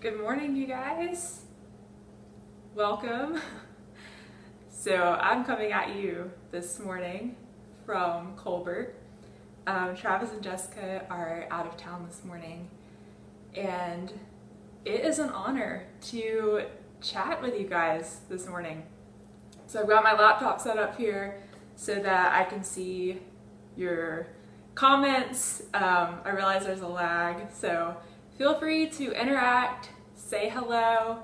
Good morning, you guys. Welcome. So, I'm coming at you this morning from Colbert. Um, Travis and Jessica are out of town this morning, and it is an honor to chat with you guys this morning. So, I've got my laptop set up here so that I can see your comments. Um, I realize there's a lag, so feel free to interact, say hello.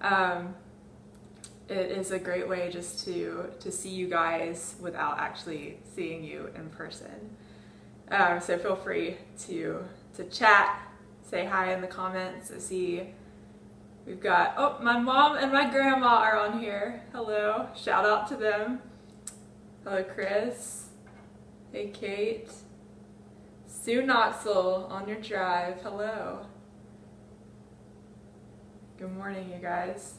Um, it is a great way just to to see you guys without actually seeing you in person. Um, so feel free to to chat, say hi in the comments. See we've got oh my mom and my grandma are on here. Hello, shout out to them. Hello, Chris. Hey, Kate. Sue Knoxville on your drive. Hello. Good morning, you guys.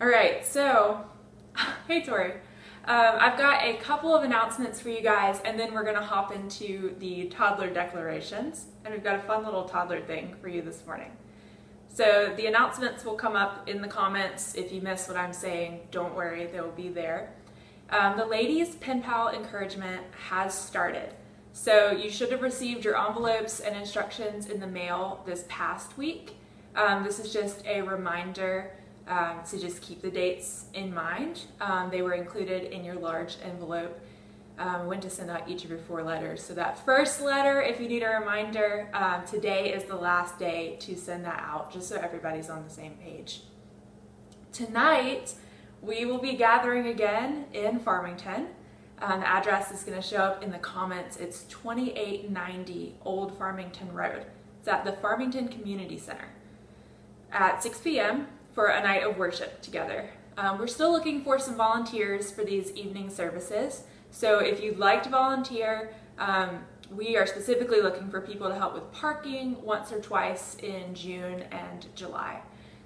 All right, so, hey Tori. Um, I've got a couple of announcements for you guys, and then we're going to hop into the toddler declarations. And we've got a fun little toddler thing for you this morning. So, the announcements will come up in the comments. If you miss what I'm saying, don't worry, they'll be there. Um, the ladies' pen pal encouragement has started. So, you should have received your envelopes and instructions in the mail this past week. Um, this is just a reminder um, to just keep the dates in mind. Um, they were included in your large envelope um, when to send out each of your four letters. So that first letter, if you need a reminder, um, today is the last day to send that out, just so everybody's on the same page. Tonight, we will be gathering again in Farmington. Um, the address is going to show up in the comments. It's 2890 Old Farmington Road. It's at the Farmington Community Center at 6 p.m for a night of worship together. Um, we're still looking for some volunteers for these evening services. So if you'd like to volunteer, um, we are specifically looking for people to help with parking once or twice in June and July.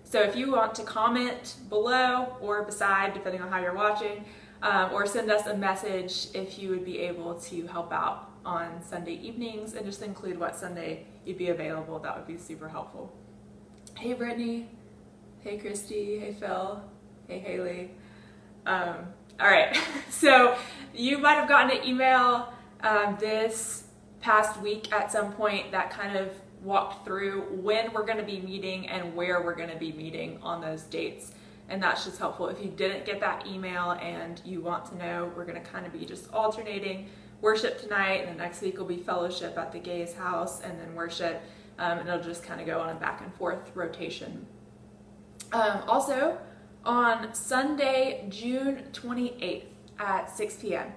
So if you want to comment below or beside, depending on how you're watching, um, or send us a message if you would be able to help out on Sunday evenings and just include what Sunday you'd be available, that would be super helpful. Hey Brittany, Hey Christy, hey Phil, hey Haley. Um, all right, so you might have gotten an email um, this past week at some point that kind of walked through when we're going to be meeting and where we're going to be meeting on those dates. And that's just helpful. If you didn't get that email and you want to know, we're going to kind of be just alternating worship tonight, and the next week will be fellowship at the Gays house, and then worship. Um, and it'll just kind of go on a back and forth rotation um, also, on Sunday, June 28th at 6 p.m.,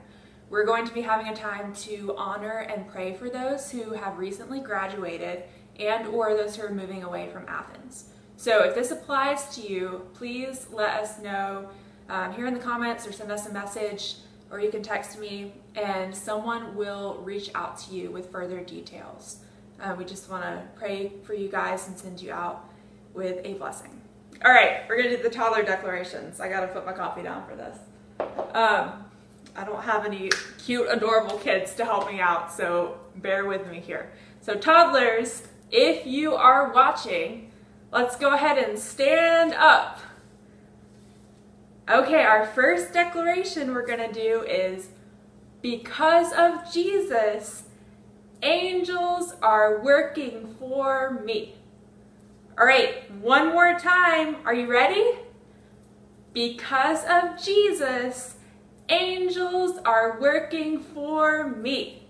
we're going to be having a time to honor and pray for those who have recently graduated and or those who are moving away from Athens. So if this applies to you, please let us know um, here in the comments or send us a message or you can text me and someone will reach out to you with further details. Uh, we just want to pray for you guys and send you out with a blessing. All right, we're gonna do the toddler declarations. I gotta put my coffee down for this. Um, I don't have any cute, adorable kids to help me out, so bear with me here. So toddlers, if you are watching, let's go ahead and stand up. Okay, our first declaration we're gonna do is because of Jesus, angels are working for me. All right, one more time. Are you ready? Because of Jesus, angels are working for me.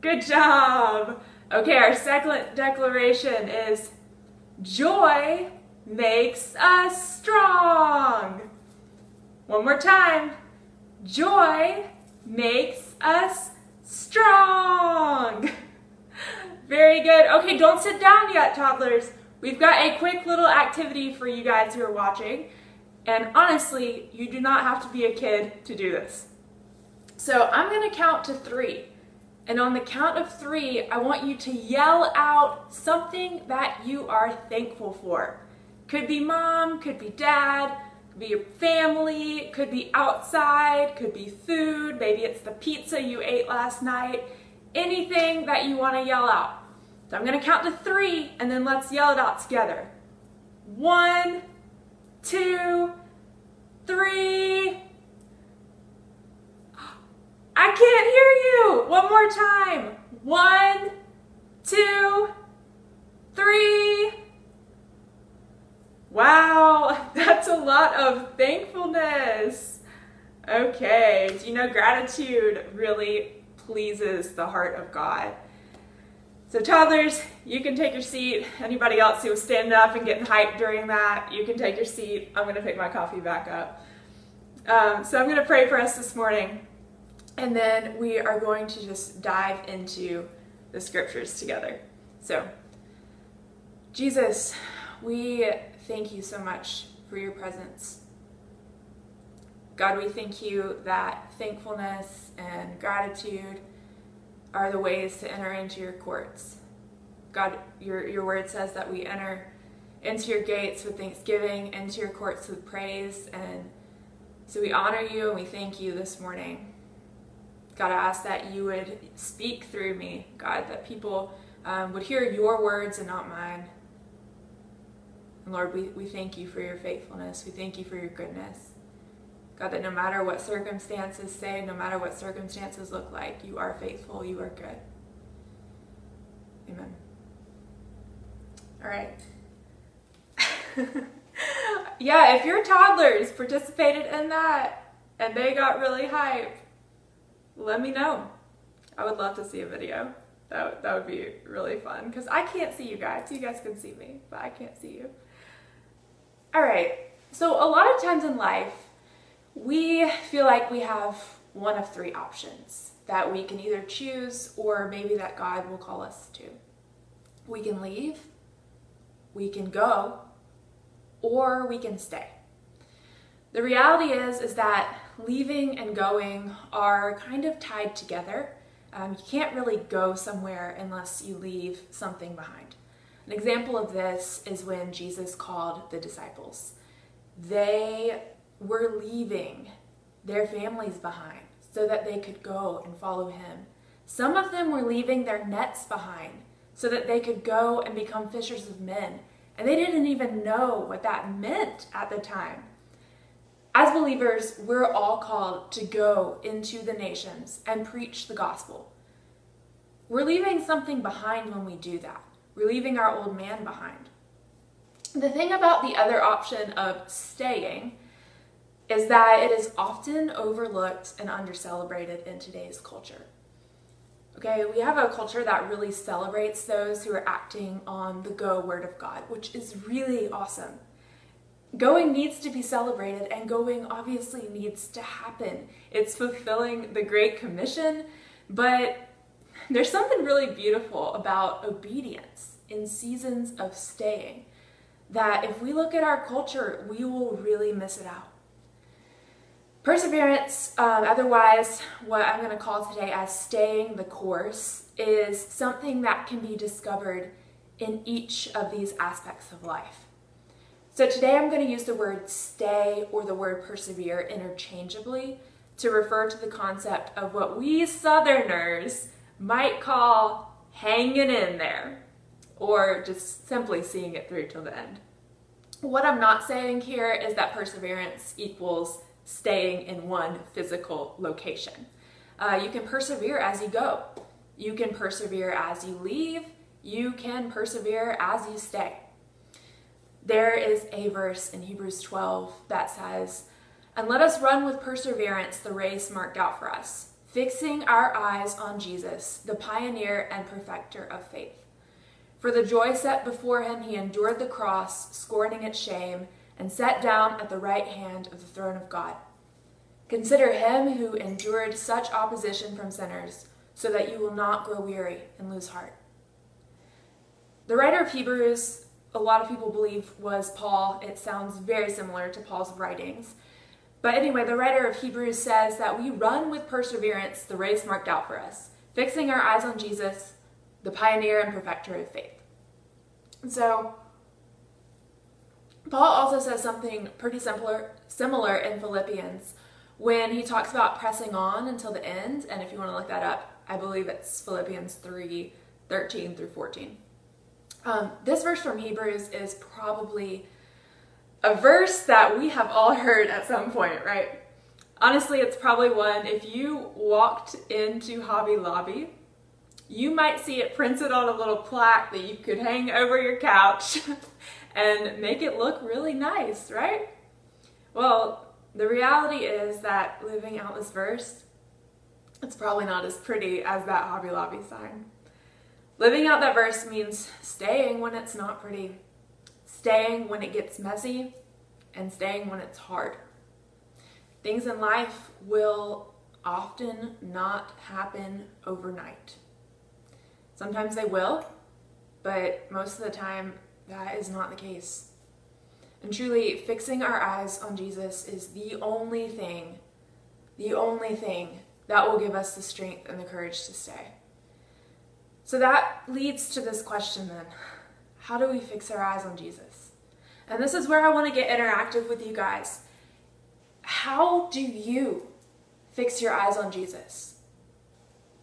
Good job. Okay, our second declaration is joy makes us strong. One more time. Joy makes us strong. Very good. Okay, don't sit down yet, toddlers. We've got a quick little activity for you guys who are watching. And honestly, you do not have to be a kid to do this. So I'm going to count to three. And on the count of three, I want you to yell out something that you are thankful for. Could be mom, could be dad, could be your family, could be outside, could be food, maybe it's the pizza you ate last night. Anything that you want to yell out. So I'm going to count to three and then let's yell it out together. One, two, three. I can't hear you. One more time. One, two, three. Wow, that's a lot of thankfulness. Okay, do you know gratitude really pleases the heart of God? So toddlers, you can take your seat. Anybody else who was standing up and getting hyped during that, you can take your seat. I'm gonna pick my coffee back up. Um, so I'm gonna pray for us this morning, and then we are going to just dive into the scriptures together. So, Jesus, we thank you so much for your presence. God, we thank you that thankfulness and gratitude are the ways to enter into your courts. God, your, your word says that we enter into your gates with thanksgiving, into your courts with praise. And so we honor you and we thank you this morning. God, I ask that you would speak through me, God, that people um, would hear your words and not mine. Lord, we, we thank you for your faithfulness. We thank you for your goodness. God, that no matter what circumstances say, no matter what circumstances look like, you are faithful, you are good. Amen. All right. yeah, if your toddlers participated in that and they got really hype, let me know. I would love to see a video. That, that would be really fun because I can't see you guys. You guys can see me, but I can't see you. All right. So, a lot of times in life, we feel like we have one of three options that we can either choose or maybe that God will call us to. We can leave, we can go, or we can stay. The reality is is that leaving and going are kind of tied together. Um, you can't really go somewhere unless you leave something behind. An example of this is when Jesus called the disciples. They were leaving their families behind so that they could go and follow him. Some of them were leaving their nets behind so that they could go and become fishers of men. And they didn't even know what that meant at the time. As believers, we're all called to go into the nations and preach the gospel. We're leaving something behind when we do that. We're leaving our old man behind. The thing about the other option of staying is that it is often overlooked and undercelebrated in today's culture. Okay, we have a culture that really celebrates those who are acting on the go word of God, which is really awesome. Going needs to be celebrated, and going obviously needs to happen. It's fulfilling the Great Commission, but there's something really beautiful about obedience in seasons of staying that if we look at our culture, we will really miss it out. Perseverance, um, otherwise, what I'm going to call today as staying the course, is something that can be discovered in each of these aspects of life. So today I'm going to use the word stay or the word persevere interchangeably to refer to the concept of what we Southerners might call hanging in there or just simply seeing it through till the end. What I'm not saying here is that perseverance equals staying in one physical location. Uh, you can persevere as you go. You can persevere as you leave. You can persevere as you stay. There is a verse in Hebrews 12 that says, And let us run with perseverance the race marked out for us, fixing our eyes on Jesus, the pioneer and perfecter of faith. For the joy set before him, he endured the cross, scorning its shame and sat down at the right hand of the throne of God. Consider him who endured such opposition from sinners, so that you will not grow weary and lose heart. The writer of Hebrews, a lot of people believe, was Paul. It sounds very similar to Paul's writings. But anyway, the writer of Hebrews says that we run with perseverance the race marked out for us, fixing our eyes on Jesus, the pioneer and perfecter of faith. So, Paul also says something pretty similar, similar in Philippians when he talks about pressing on until the end. And if you want to look that up, I believe it's Philippians 3 13 through 14. Um, this verse from Hebrews is probably a verse that we have all heard at some point, right? Honestly, it's probably one, if you walked into Hobby Lobby, you might see it printed on a little plaque that you could hang over your couch and make it look really nice, right? Well, the reality is that living out this verse, it's probably not as pretty as that Hobby Lobby sign. Living out that verse means staying when it's not pretty, staying when it gets messy, and staying when it's hard. Things in life will often not happen overnight. Sometimes they will, but most of the time that is not the case. And truly, fixing our eyes on Jesus is the only thing, the only thing that will give us the strength and the courage to stay. So that leads to this question then how do we fix our eyes on Jesus? And this is where I want to get interactive with you guys. How do you fix your eyes on Jesus?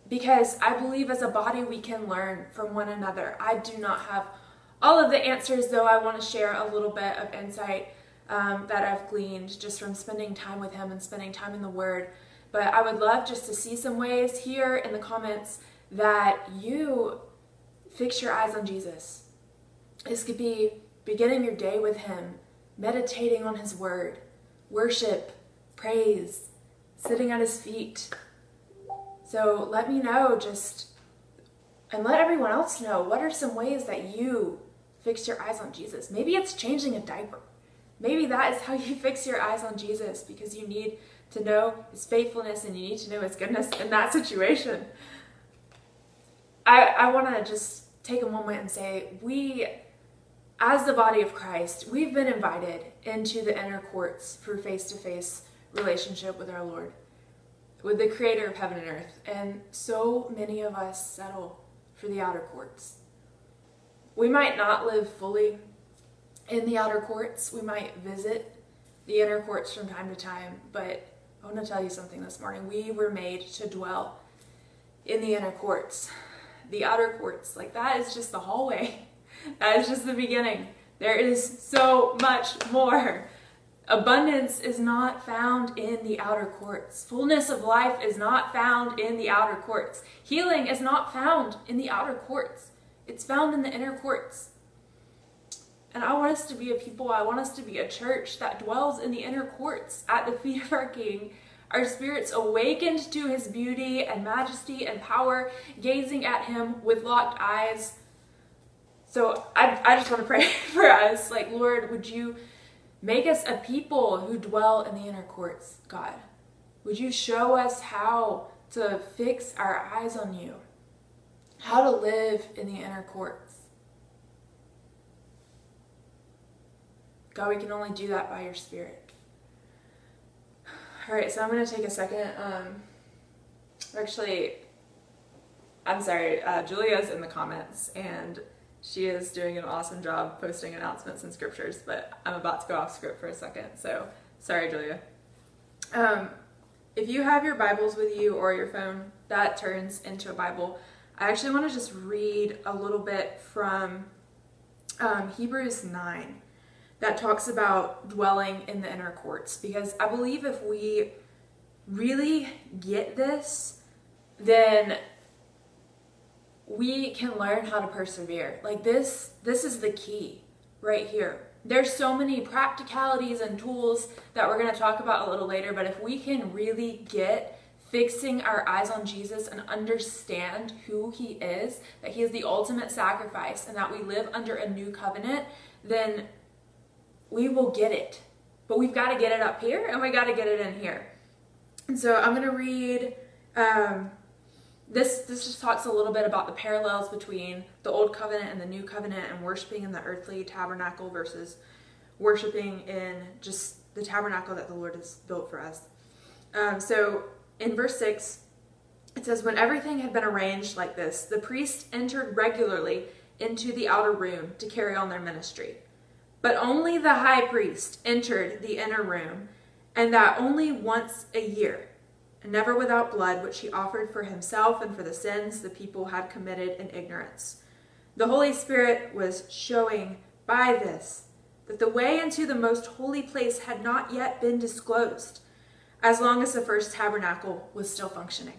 Because I believe as a body we can learn from one another. I do not have all of the answers, though I want to share a little bit of insight um, that I've gleaned just from spending time with Him and spending time in the Word. But I would love just to see some ways here in the comments that you fix your eyes on Jesus. This could be beginning your day with Him, meditating on His Word, worship, praise, sitting at His feet. So let me know just, and let everyone else know what are some ways that you fix your eyes on Jesus. Maybe it's changing a diaper. Maybe that is how you fix your eyes on Jesus because you need to know his faithfulness and you need to know his goodness in that situation. I, I want to just take a moment and say, we, as the body of Christ, we've been invited into the inner courts for face to face relationship with our Lord, with the creator of heaven and earth. And so many of us settle for the outer courts. We might not live fully in the outer courts. We might visit the inner courts from time to time, but I want to tell you something this morning. We were made to dwell in the inner courts, the outer courts. Like that is just the hallway. That is just the beginning. There is so much more. Abundance is not found in the outer courts. Fullness of life is not found in the outer courts. Healing is not found in the outer courts. It's found in the inner courts. And I want us to be a people, I want us to be a church that dwells in the inner courts at the feet of our King. Our spirits awakened to his beauty and majesty and power, gazing at him with locked eyes. So I, I just want to pray for us. Like, Lord, would you make us a people who dwell in the inner courts, God? Would you show us how to fix our eyes on you? how to live in the inner courts. God, we can only do that by your Spirit. All right, so I'm going to take a second. Um, actually, I'm sorry, uh, Julia's in the comments, and she is doing an awesome job posting announcements and scriptures, but I'm about to go off script for a second, so sorry, Julia. Um, if you have your Bibles with you or your phone, that turns into a Bible. I actually want to just read a little bit from um, Hebrews 9 that talks about dwelling in the inner courts because I believe if we really get this, then we can learn how to persevere. Like this this is the key right here. There's so many practicalities and tools that we're going to talk about a little later, but if we can really get fixing our eyes on Jesus and understand who he is, that he is the ultimate sacrifice, and that we live under a new covenant, then we will get it. But we've got to get it up here and we got to get it in here. And so I'm going to read um, this. This just talks a little bit about the parallels between the old covenant and the new covenant, and worshiping in the earthly tabernacle versus worshiping in just the tabernacle that the Lord has built for us. Um, so in verse 6, it says, When everything had been arranged like this, the priests entered regularly into the outer room to carry on their ministry. But only the high priest entered the inner room, and that only once a year, never without blood, which he offered for himself and for the sins the people had committed in ignorance. The Holy Spirit was showing by this that the way into the most holy place had not yet been disclosed, as long as the first tabernacle was still functioning.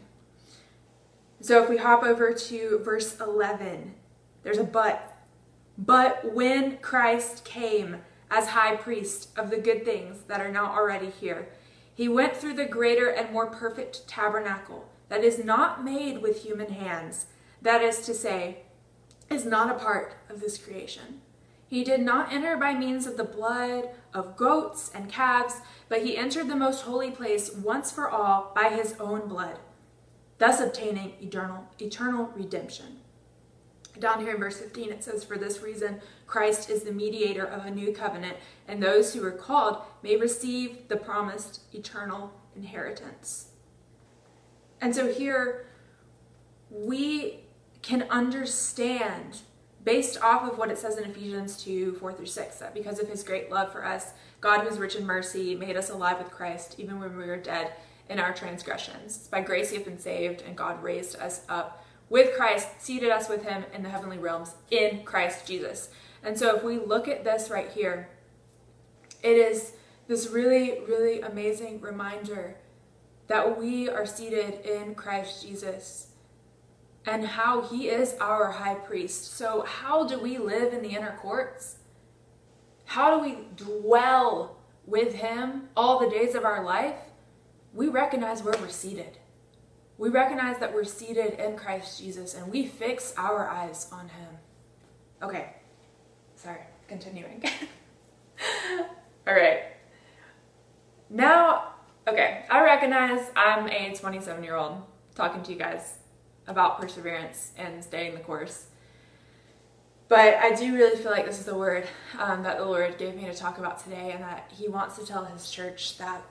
So if we hop over to verse 11, there's a but. But when Christ came as high priest of the good things that are now already here, he went through the greater and more perfect tabernacle that is not made with human hands, that is to say, is not a part of this creation. He did not enter by means of the blood of goats and calves, but he entered the most holy place once for all by his own blood, thus obtaining eternal, eternal redemption. Down here in verse 15, it says, For this reason, Christ is the mediator of a new covenant, and those who are called may receive the promised eternal inheritance. And so here, we can understand based off of what it says in Ephesians 2 4 through 6, that because of his great love for us, God, who is rich in mercy, made us alive with Christ even when we were dead in our transgressions. It's by grace you have been saved, and God raised us up with Christ, seated us with him in the heavenly realms in Christ Jesus. And so if we look at this right here, it is this really, really amazing reminder that we are seated in Christ Jesus and how he is our high priest. So, how do we live in the inner courts? How do we dwell with him all the days of our life? We recognize where we're seated. We recognize that we're seated in Christ Jesus and we fix our eyes on him. Okay, sorry, continuing. all right. Now, okay, I recognize I'm a 27 year old talking to you guys about perseverance and staying the course. But I do really feel like this is the word um, that the Lord gave me to talk about today, and that He wants to tell His church that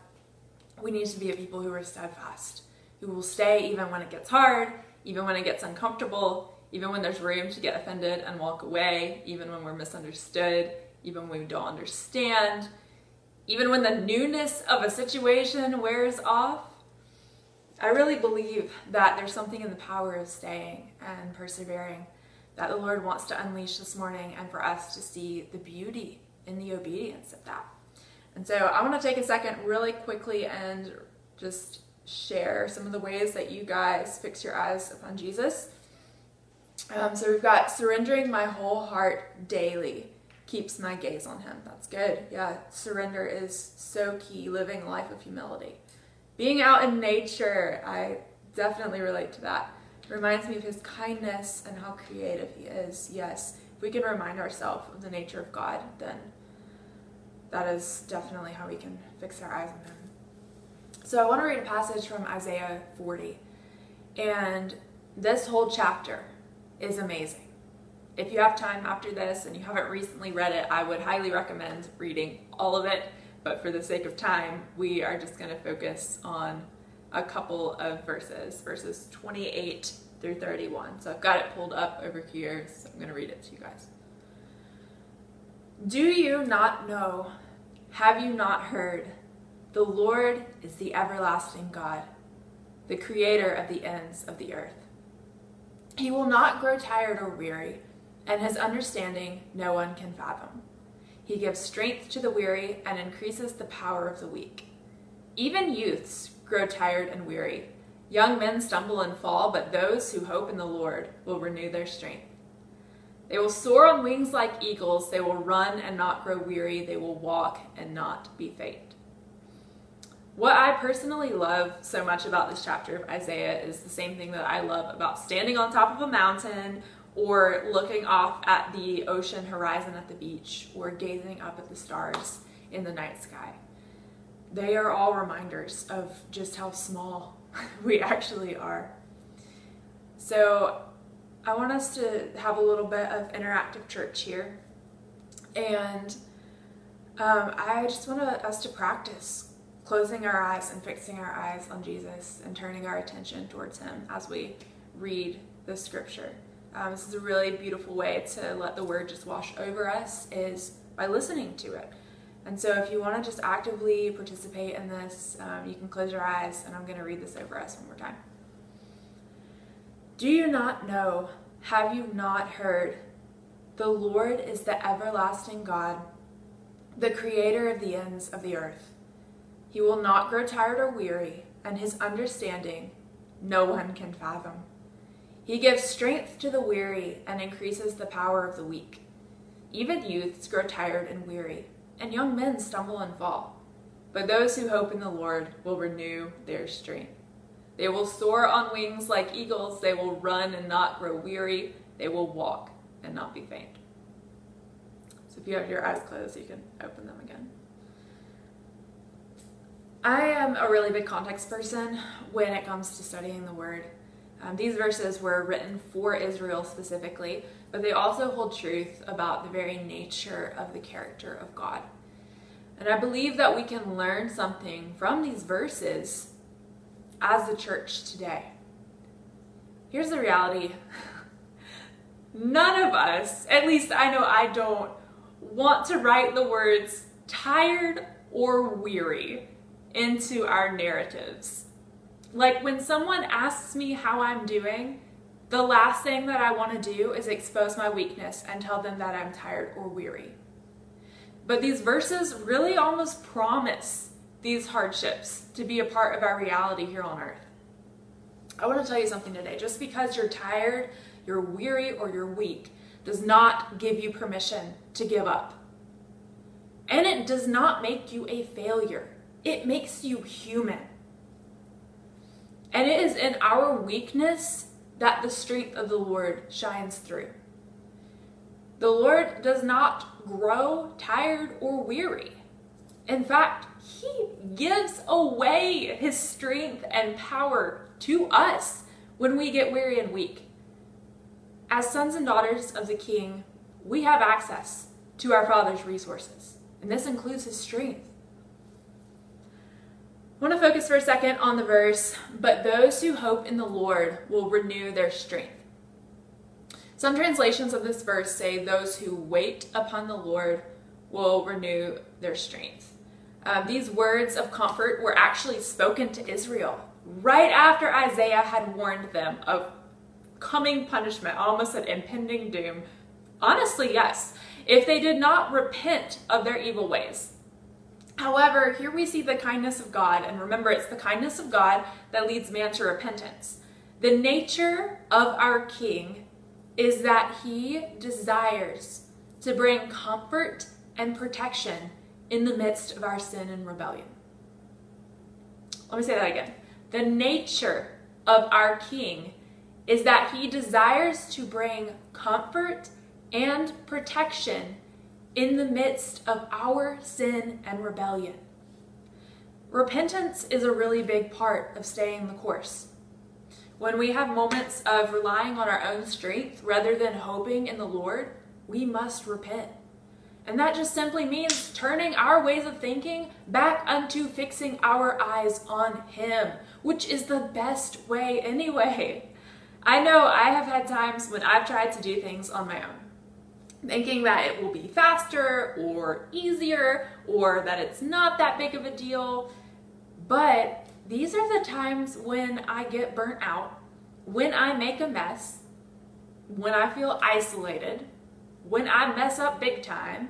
we need to be a people who are steadfast, who will stay even when it gets hard, even when it gets uncomfortable, even when there's room to get offended and walk away, even when we're misunderstood, even when we don't understand, even when the newness of a situation wears off. I really believe that there's something in the power of staying and persevering that the Lord wants to unleash this morning and for us to see the beauty in the obedience of that. And so I want to take a second really quickly and just share some of the ways that you guys fix your eyes upon Jesus. Um, so we've got surrendering my whole heart daily keeps my gaze on him. That's good. Yeah, surrender is so key, living a life of humility. Being out in nature, I definitely relate to that. reminds me of his kindness and how creative he is. Yes, if we can remind ourselves of the nature of God, then that is definitely how we can fix our eyes on him. So I want to read a passage from Isaiah 40. And this whole chapter is amazing. If you have time after this and you haven't recently read it, I would highly recommend reading all of it but for the sake of time, we are just going to focus on a couple of verses, verses 28 through 31. So I've got it pulled up over here, so I'm going to read it to you guys. Do you not know? Have you not heard? The Lord is the everlasting God, the creator of the ends of the earth. He will not grow tired or weary, and his understanding no one can fathom. He gives strength to the weary and increases the power of the weak. Even youths grow tired and weary. Young men stumble and fall, but those who hope in the Lord will renew their strength. They will soar on wings like eagles. They will run and not grow weary. They will walk and not be faint. What I personally love so much about this chapter of Isaiah is the same thing that I love about standing on top of a mountain or looking off at the ocean horizon at the beach, or gazing up at the stars in the night sky. They are all reminders of just how small we actually are. So, I want us to have a little bit of interactive church here. And um, I just want us to practice closing our eyes and fixing our eyes on Jesus and turning our attention towards Him as we read the scripture. Um, this is a really beautiful way to let the word just wash over us is by listening to it. And so if you want to just actively participate in this, um, you can close your eyes and I'm going to read this over us one more time. Do you not know, have you not heard, The Lord is the everlasting God, the creator of the ends of the earth. He will not grow tired or weary, and his understanding no one can fathom. He gives strength to the weary and increases the power of the weak. Even youths grow tired and weary, and young men stumble and fall. But those who hope in the Lord will renew their strength. They will soar on wings like eagles. They will run and not grow weary. They will walk and not be faint. So if you have your eyes closed, you can open them again. I am a really big context person when it comes to studying the Word. Um, these verses were written for Israel specifically, but they also hold truth about the very nature of the character of God. And I believe that we can learn something from these verses as the church today. Here's the reality none of us, at least I know I don't, want to write the words tired or weary into our narratives. Like when someone asks me how I'm doing, the last thing that I want to do is expose my weakness and tell them that I'm tired or weary. But these verses really almost promise these hardships to be a part of our reality here on earth. I want to tell you something today. Just because you're tired, you're weary, or you're weak does not give you permission to give up. And it does not make you a failure, it makes you human. And it is in our weakness that the strength of the Lord shines through. The Lord does not grow tired or weary. In fact, He gives away His strength and power to us when we get weary and weak. As sons and daughters of the King, we have access to our Father's resources, and this includes His strength. I want to focus for a second on the verse, but those who hope in the Lord will renew their strength. Some translations of this verse say, Those who wait upon the Lord will renew their strength. Um, these words of comfort were actually spoken to Israel right after Isaiah had warned them of coming punishment, almost an impending doom. Honestly, yes, if they did not repent of their evil ways. However, here we see the kindness of God, and remember, it's the kindness of God that leads man to repentance. The nature of our King is that he desires to bring comfort and protection in the midst of our sin and rebellion. Let me say that again. The nature of our King is that he desires to bring comfort and protection in the midst of our sin and rebellion. Repentance is a really big part of staying the course. When we have moments of relying on our own strength rather than hoping in the Lord, we must repent. And that just simply means turning our ways of thinking back unto fixing our eyes on Him, which is the best way anyway. I know I have had times when I've tried to do things on my own thinking that it will be faster or easier or that it's not that big of a deal. But these are the times when I get burnt out, when I make a mess, when I feel isolated, when I mess up big time.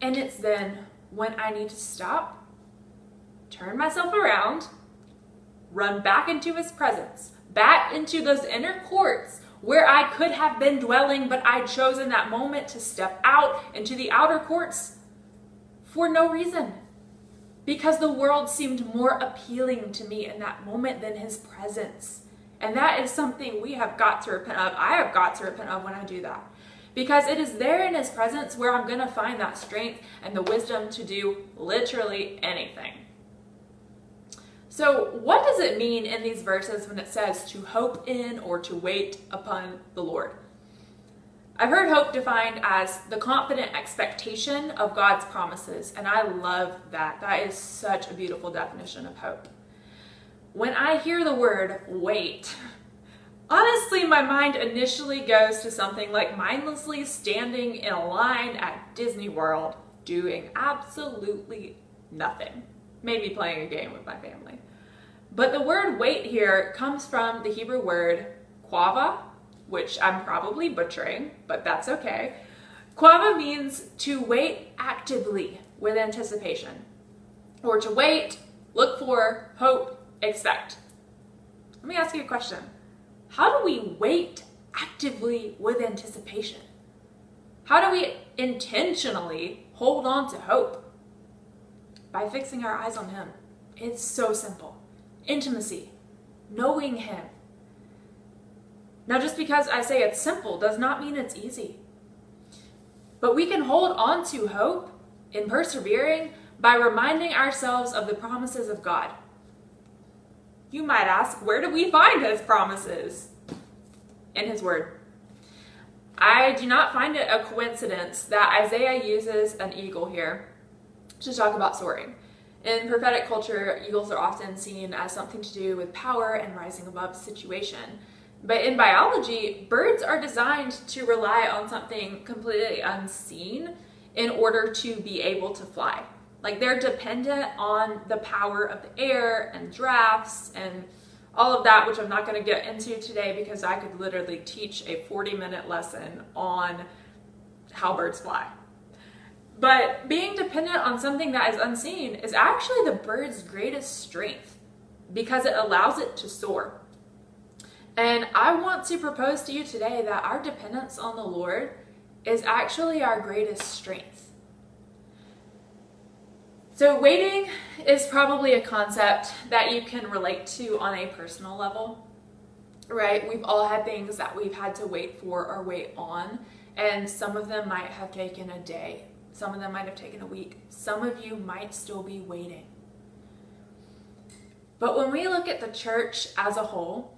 And it's then when I need to stop, turn myself around, run back into his presence, back into those inner courts where I could have been dwelling, but I chose in that moment to step out into the outer courts for no reason. Because the world seemed more appealing to me in that moment than his presence. And that is something we have got to repent of. I have got to repent of when I do that. Because it is there in his presence where I'm going to find that strength and the wisdom to do literally anything. So, what does it mean in these verses when it says to hope in or to wait upon the Lord? I've heard hope defined as the confident expectation of God's promises, and I love that. That is such a beautiful definition of hope. When I hear the word wait, honestly, my mind initially goes to something like mindlessly standing in a line at Disney World doing absolutely nothing. Maybe playing a game with my family. But the word wait here comes from the Hebrew word qavah, which I'm probably butchering, but that's okay. Qavah means to wait actively with anticipation, or to wait, look for, hope, expect. Let me ask you a question How do we wait actively with anticipation? How do we intentionally hold on to hope? By fixing our eyes on Him. It's so simple. Intimacy, knowing Him. Now, just because I say it's simple does not mean it's easy. But we can hold on to hope in persevering by reminding ourselves of the promises of God. You might ask, where do we find His promises? In His Word. I do not find it a coincidence that Isaiah uses an eagle here to talk about soaring. In prophetic culture, eagles are often seen as something to do with power and rising above situation. But in biology, birds are designed to rely on something completely unseen in order to be able to fly. Like they're dependent on the power of the air and drafts and all of that, which I'm not going to get into today because I could literally teach a 40 minute lesson on how birds fly. But being dependent on something that is unseen is actually the bird's greatest strength because it allows it to soar. And I want to propose to you today that our dependence on the Lord is actually our greatest strength. So, waiting is probably a concept that you can relate to on a personal level, right? We've all had things that we've had to wait for or wait on, and some of them might have taken a day, some of them might have taken a week, some of you might still be waiting. But when we look at the church as a whole,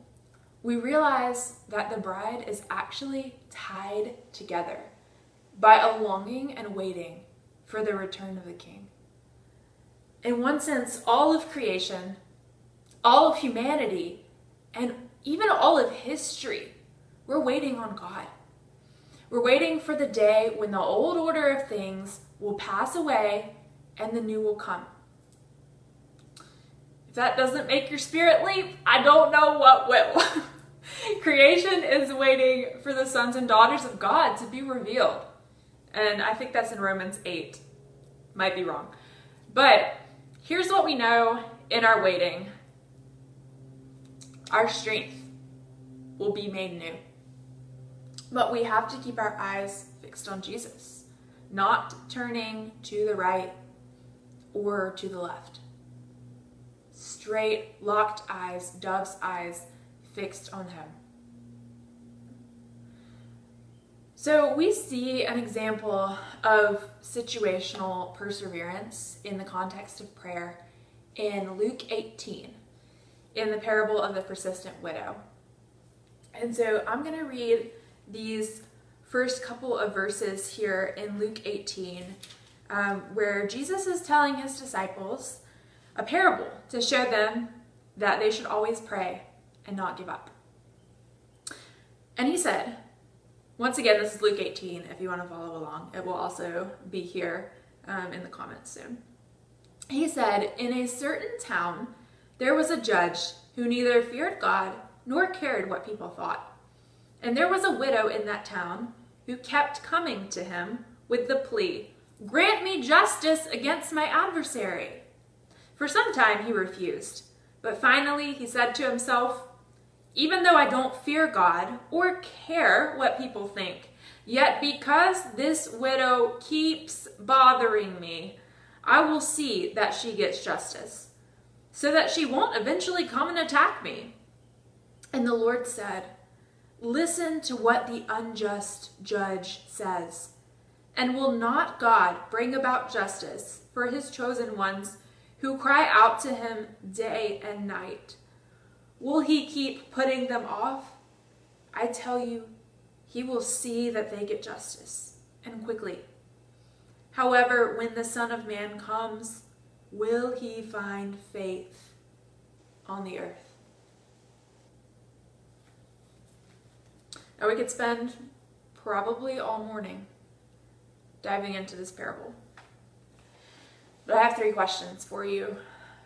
we realize that the bride is actually tied together by a longing and waiting for the return of the king. In one sense, all of creation, all of humanity, and even all of history, we're waiting on God. We're waiting for the day when the old order of things will pass away and the new will come. If that doesn't make your spirit leap, I don't know what will. Creation is waiting for the sons and daughters of God to be revealed. And I think that's in Romans 8. Might be wrong. But here's what we know in our waiting our strength will be made new. But we have to keep our eyes fixed on Jesus, not turning to the right or to the left. Straight, locked eyes, dove's eyes fixed on Him. So we see an example of situational perseverance in the context of prayer in Luke 18, in the parable of the persistent widow. And so I'm going to read these first couple of verses here in Luke 18, um, where Jesus is telling his disciples a parable to show them that they should always pray and not give up. And he said, once again, this is Luke 18. If you want to follow along, it will also be here um, in the comments soon. He said, In a certain town, there was a judge who neither feared God nor cared what people thought. And there was a widow in that town who kept coming to him with the plea, Grant me justice against my adversary. For some time he refused, but finally he said to himself, even though I don't fear God or care what people think, yet because this widow keeps bothering me, I will see that she gets justice, so that she won't eventually come and attack me. And the Lord said, Listen to what the unjust judge says. And will not God bring about justice for his chosen ones who cry out to him day and night? Will he keep putting them off? I tell you, he will see that they get justice, and quickly. However, when the Son of Man comes, will he find faith on the earth? We could spend probably all morning diving into this parable. But I have three questions for you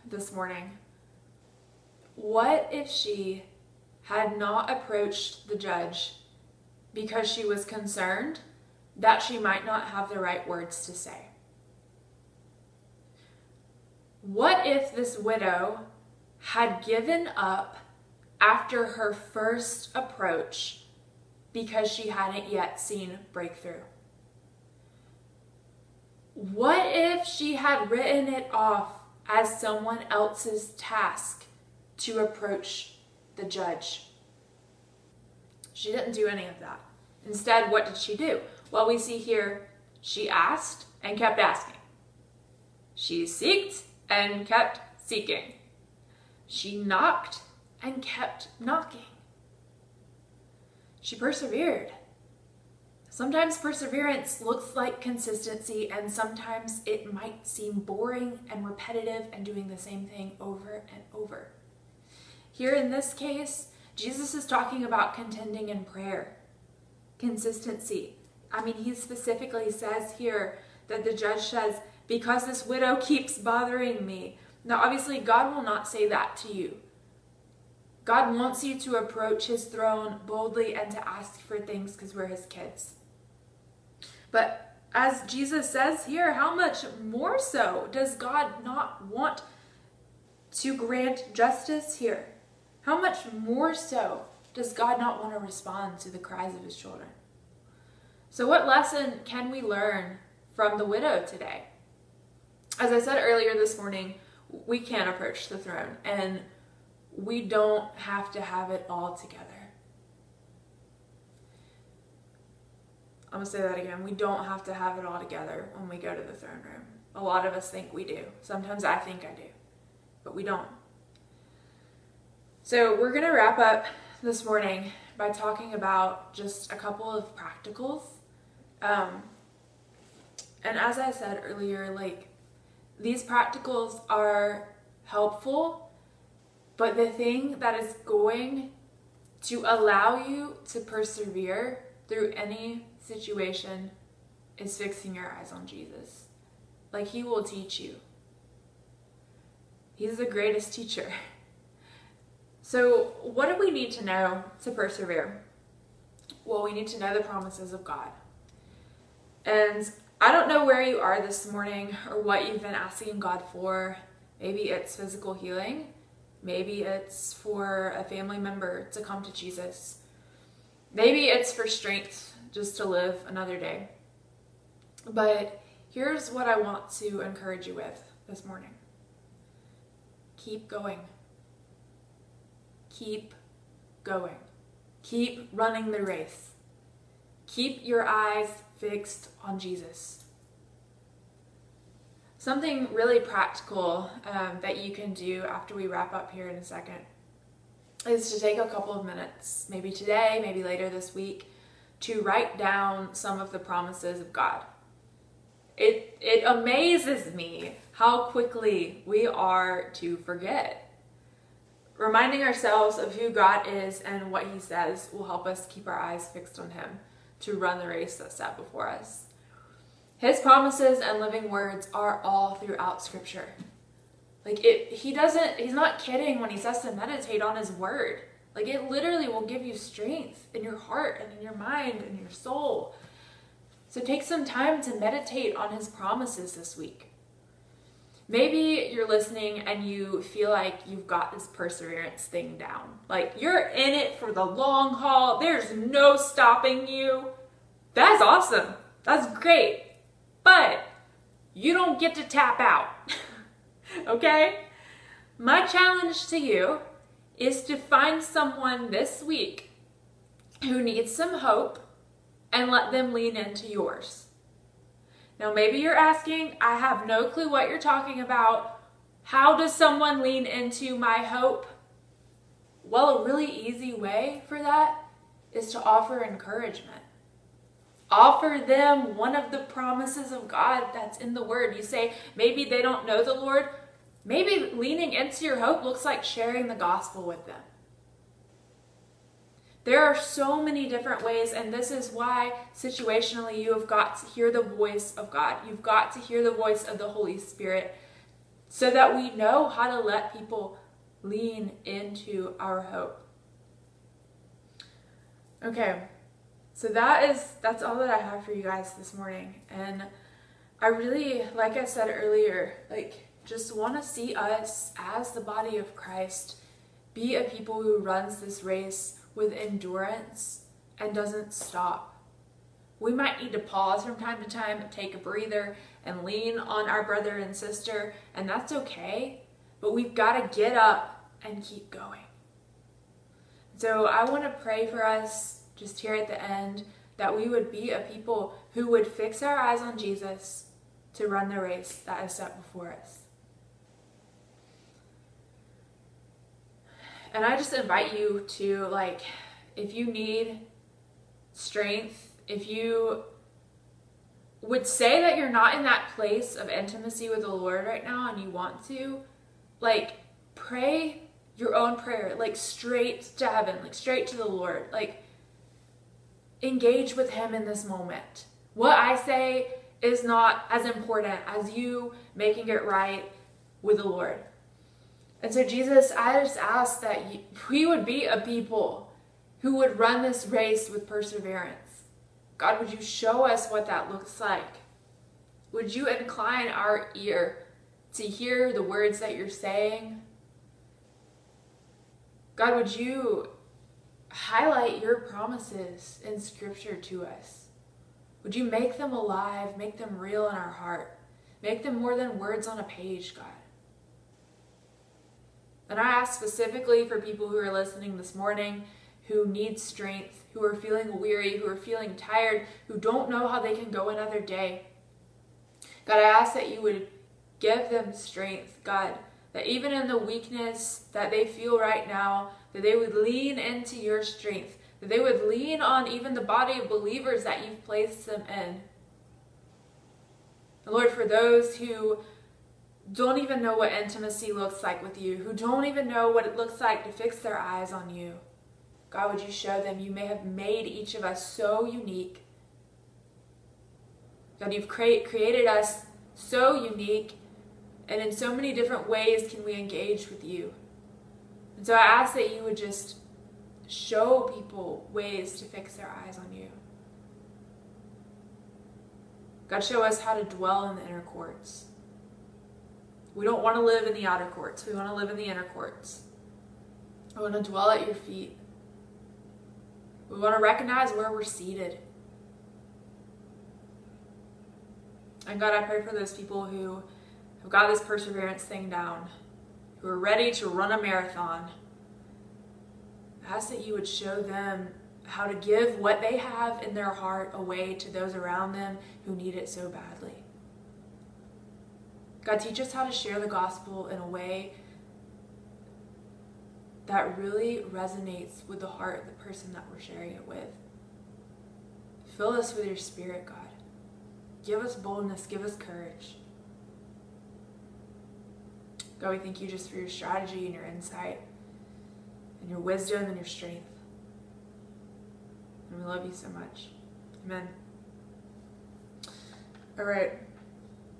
this morning. What if she had not approached the judge because she was concerned that she might not have the right words to say. What if this widow had given up after her first approach because she hadn't yet seen breakthrough? What if she had written it off as someone else's task to approach the judge? She didn't do any of that. Instead, what did she do? Well, we see here she asked and kept asking. She seeked and kept seeking. She knocked and kept knocking. She persevered. Sometimes perseverance looks like consistency, and sometimes it might seem boring and repetitive and doing the same thing over and over. Here in this case, Jesus is talking about contending in prayer, consistency. I mean, he specifically says here that the judge says, Because this widow keeps bothering me. Now, obviously, God will not say that to you. God wants you to approach his throne boldly and to ask for things because we're his kids. But as Jesus says here, how much more so does God not want to grant justice here? How much more so does God not want to respond to the cries of his children? So, what lesson can we learn from the widow today? As I said earlier this morning, we can approach the throne and we don't have to have it all together. I'm to say that again. We don't have to have it all together when we go to the throne room. A lot of us think we do. Sometimes I think I do, but we don't. So, we're to wrap up this morning by talking about just a couple of practicals. Um, and as I said earlier, like these practicals are helpful, but the thing that is going to allow you to persevere through any situation is fixing your eyes on Jesus. Like, He will teach you. He's the greatest teacher. So, what do we need to know to persevere? Well, we need to know the promises of God. And I don't know where you are this morning or what you've been asking God for. Maybe it's physical healing. Maybe it's for a family member to come to Jesus. Maybe it's for strength just to live another day. But here's what I want to encourage you with this morning keep going. Keep going. Keep running the race. Keep your eyes fixed on Jesus. Something really practical um, that you can do after we wrap up here in a second is to take a couple of minutes, maybe today, maybe later this week, to write down some of the promises of God. It, it amazes me how quickly we are to forget Reminding ourselves of who God is and what He says will help us keep our eyes fixed on Him to run the race that's set before us. His promises and living words are all throughout Scripture. Like it, he doesn't. He's not kidding when he says to meditate on His Word. Like it literally will give you strength in your heart and in your mind and your soul. So take some time to meditate on His promises this week. Maybe you're listening and you feel like you've got this perseverance thing down. Like you're in it for the long haul, there's no stopping you. That's awesome. That's great. But you don't get to tap out. okay? My challenge to you is to find someone this week who needs some hope and let them lean into yours. Now, maybe you're asking, I have no clue what you're talking about. How does someone lean into my hope? Well, a really easy way for that is to offer encouragement. Offer them one of the promises of God that's in the Word. You say, maybe they don't know the Lord. Maybe leaning into your hope looks like sharing the gospel with them. There are so many different ways, and this is why situationally you have got to hear the voice of God. You've got to hear the voice of the Holy Spirit so that we know how to let people lean into our hope. Okay, So that is that's all that I have for you guys this morning. And I really, like I said earlier, like just want to see us as the body of Christ be a people who runs this race with endurance and doesn't stop. We might need to pause from time to time take a breather and lean on our brother and sister, and that's okay, but we've got to get up and keep going. So I want to pray for us just here at the end that we would be a people who would fix our eyes on Jesus to run the race that is set before us. And I just invite you to, like, if you need strength, if you would say that you're not in that place of intimacy with the Lord right now and you want to, like, pray your own prayer, like, straight to heaven, like, straight to the Lord. Like, engage with Him in this moment. What I say is not as important as you making it right with the Lord. And so, Jesus, I just ask that we would be a people who would run this race with perseverance. God, would you show us what that looks like? Would you incline our ear to hear the words that you're saying? God, would you highlight your promises in Scripture to us? Would you make them alive, make them real in our heart, make them more than words on a page, God? And I ask specifically for people who are listening this morning who need strength, who are feeling weary, who are feeling tired, who don't know how they can go another day. God, I ask that you would give them strength, God, that even in the weakness that they feel right now, that they would lean into your strength, that they would lean on even the body of believers that you've placed them in. Lord, for those who don't even know what intimacy looks like with you, who don't even know what it looks like to fix their eyes on you. God, would you show them you may have made each of us so unique. God, you've create, created us so unique, and in so many different ways can we engage with you. So I ask that you would just show people ways to fix their eyes on you. God, show us how to dwell in the inner courts. We don't want to live in the outer courts. We want to live in the inner courts. We want to dwell at your feet. We want to recognize where we're seated. And God, I pray for those people who have got this perseverance thing down, who are ready to run a marathon. I ask that you would show them how to give what they have in their heart away to those around them who need it so badly. God, teach us how to share the gospel in a way that really resonates with the heart of the person that we're sharing it with. Fill us with your spirit, God. Give us boldness, give us courage. God, we thank you just for your strategy and your insight and your wisdom and your strength. And we love you so much. Amen. All right.